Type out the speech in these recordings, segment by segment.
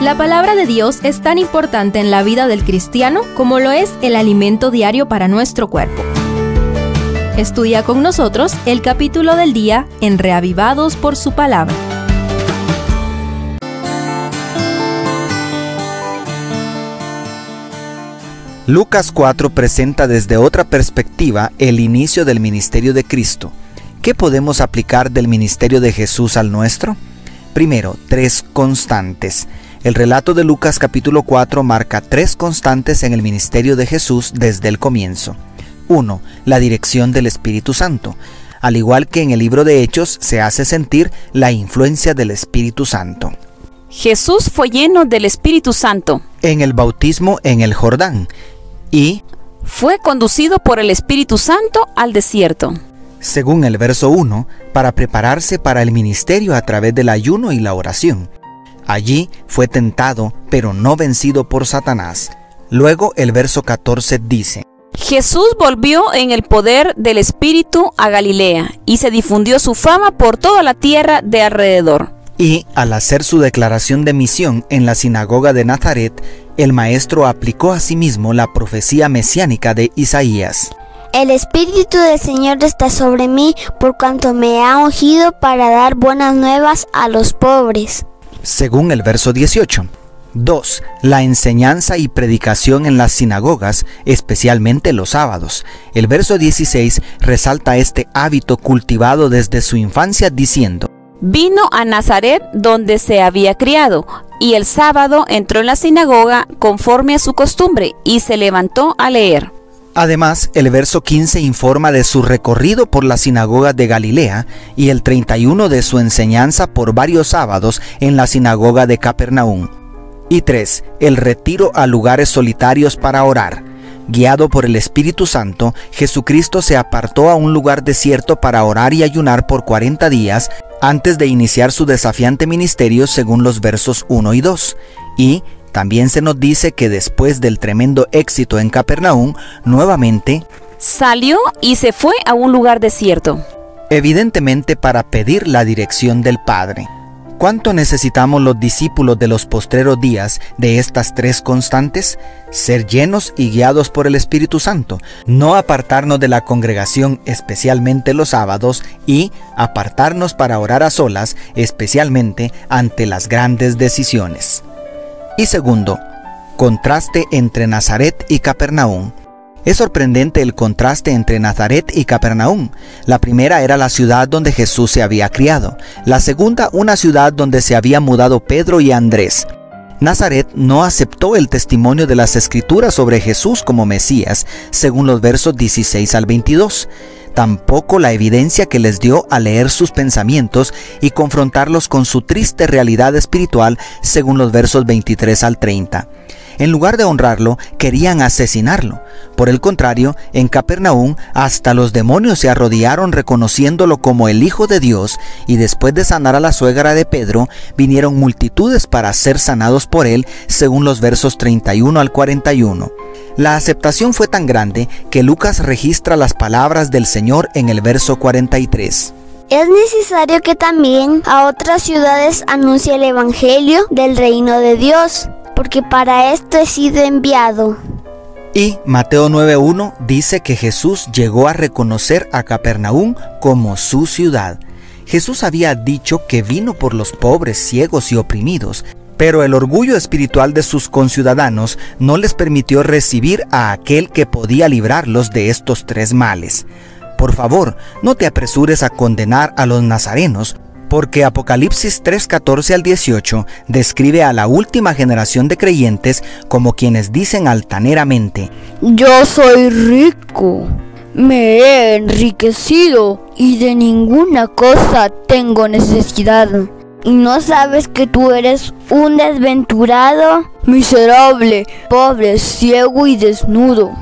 La palabra de Dios es tan importante en la vida del cristiano como lo es el alimento diario para nuestro cuerpo. Estudia con nosotros el capítulo del día en Reavivados por su palabra. Lucas 4 presenta desde otra perspectiva el inicio del ministerio de Cristo. ¿Qué podemos aplicar del ministerio de Jesús al nuestro? Primero, tres constantes. El relato de Lucas capítulo 4 marca tres constantes en el ministerio de Jesús desde el comienzo. 1. La dirección del Espíritu Santo. Al igual que en el libro de Hechos, se hace sentir la influencia del Espíritu Santo. Jesús fue lleno del Espíritu Santo. En el bautismo en el Jordán. Y fue conducido por el Espíritu Santo al desierto. Según el verso 1, para prepararse para el ministerio a través del ayuno y la oración. Allí fue tentado, pero no vencido por Satanás. Luego el verso 14 dice, Jesús volvió en el poder del Espíritu a Galilea y se difundió su fama por toda la tierra de alrededor. Y al hacer su declaración de misión en la sinagoga de Nazaret, el maestro aplicó a sí mismo la profecía mesiánica de Isaías. El Espíritu del Señor está sobre mí por cuanto me ha ungido para dar buenas nuevas a los pobres. Según el verso 18. 2. La enseñanza y predicación en las sinagogas, especialmente los sábados. El verso 16 resalta este hábito cultivado desde su infancia diciendo, Vino a Nazaret donde se había criado, y el sábado entró en la sinagoga conforme a su costumbre, y se levantó a leer. Además, el verso 15 informa de su recorrido por la sinagoga de Galilea y el 31 de su enseñanza por varios sábados en la sinagoga de Capernaum. Y 3. El retiro a lugares solitarios para orar. Guiado por el Espíritu Santo, Jesucristo se apartó a un lugar desierto para orar y ayunar por 40 días antes de iniciar su desafiante ministerio según los versos 1 y 2. Y también se nos dice que después del tremendo éxito en Capernaum, nuevamente salió y se fue a un lugar desierto. Evidentemente para pedir la dirección del Padre. ¿Cuánto necesitamos los discípulos de los postreros días de estas tres constantes? Ser llenos y guiados por el Espíritu Santo, no apartarnos de la congregación especialmente los sábados y apartarnos para orar a solas especialmente ante las grandes decisiones. Y segundo, contraste entre Nazaret y Capernaum. Es sorprendente el contraste entre Nazaret y Capernaum. La primera era la ciudad donde Jesús se había criado, la segunda una ciudad donde se había mudado Pedro y Andrés. Nazaret no aceptó el testimonio de las escrituras sobre Jesús como Mesías, según los versos 16 al 22 tampoco la evidencia que les dio a leer sus pensamientos y confrontarlos con su triste realidad espiritual según los versos 23 al 30. En lugar de honrarlo, querían asesinarlo. Por el contrario, en Capernaum hasta los demonios se arrodillaron reconociéndolo como el Hijo de Dios, y después de sanar a la suegra de Pedro, vinieron multitudes para ser sanados por él, según los versos 31 al 41. La aceptación fue tan grande que Lucas registra las palabras del Señor en el verso 43. Es necesario que también a otras ciudades anuncie el Evangelio del reino de Dios porque para esto he sido enviado. Y Mateo 9.1 dice que Jesús llegó a reconocer a Capernaum como su ciudad. Jesús había dicho que vino por los pobres, ciegos y oprimidos, pero el orgullo espiritual de sus conciudadanos no les permitió recibir a aquel que podía librarlos de estos tres males. Por favor, no te apresures a condenar a los nazarenos, porque Apocalipsis 3:14 al 18 describe a la última generación de creyentes como quienes dicen altaneramente, Yo soy rico, me he enriquecido y de ninguna cosa tengo necesidad. ¿Y no sabes que tú eres un desventurado? Miserable, pobre, ciego y desnudo.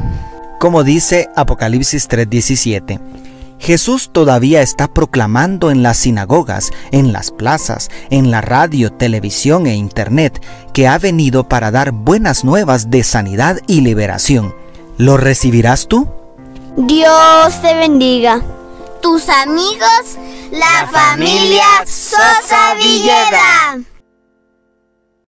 Como dice Apocalipsis 3:17. Jesús todavía está proclamando en las sinagogas, en las plazas, en la radio, televisión e internet que ha venido para dar buenas nuevas de sanidad y liberación. ¿Lo recibirás tú? Dios te bendiga. Tus amigos, la familia Sosa Villeda.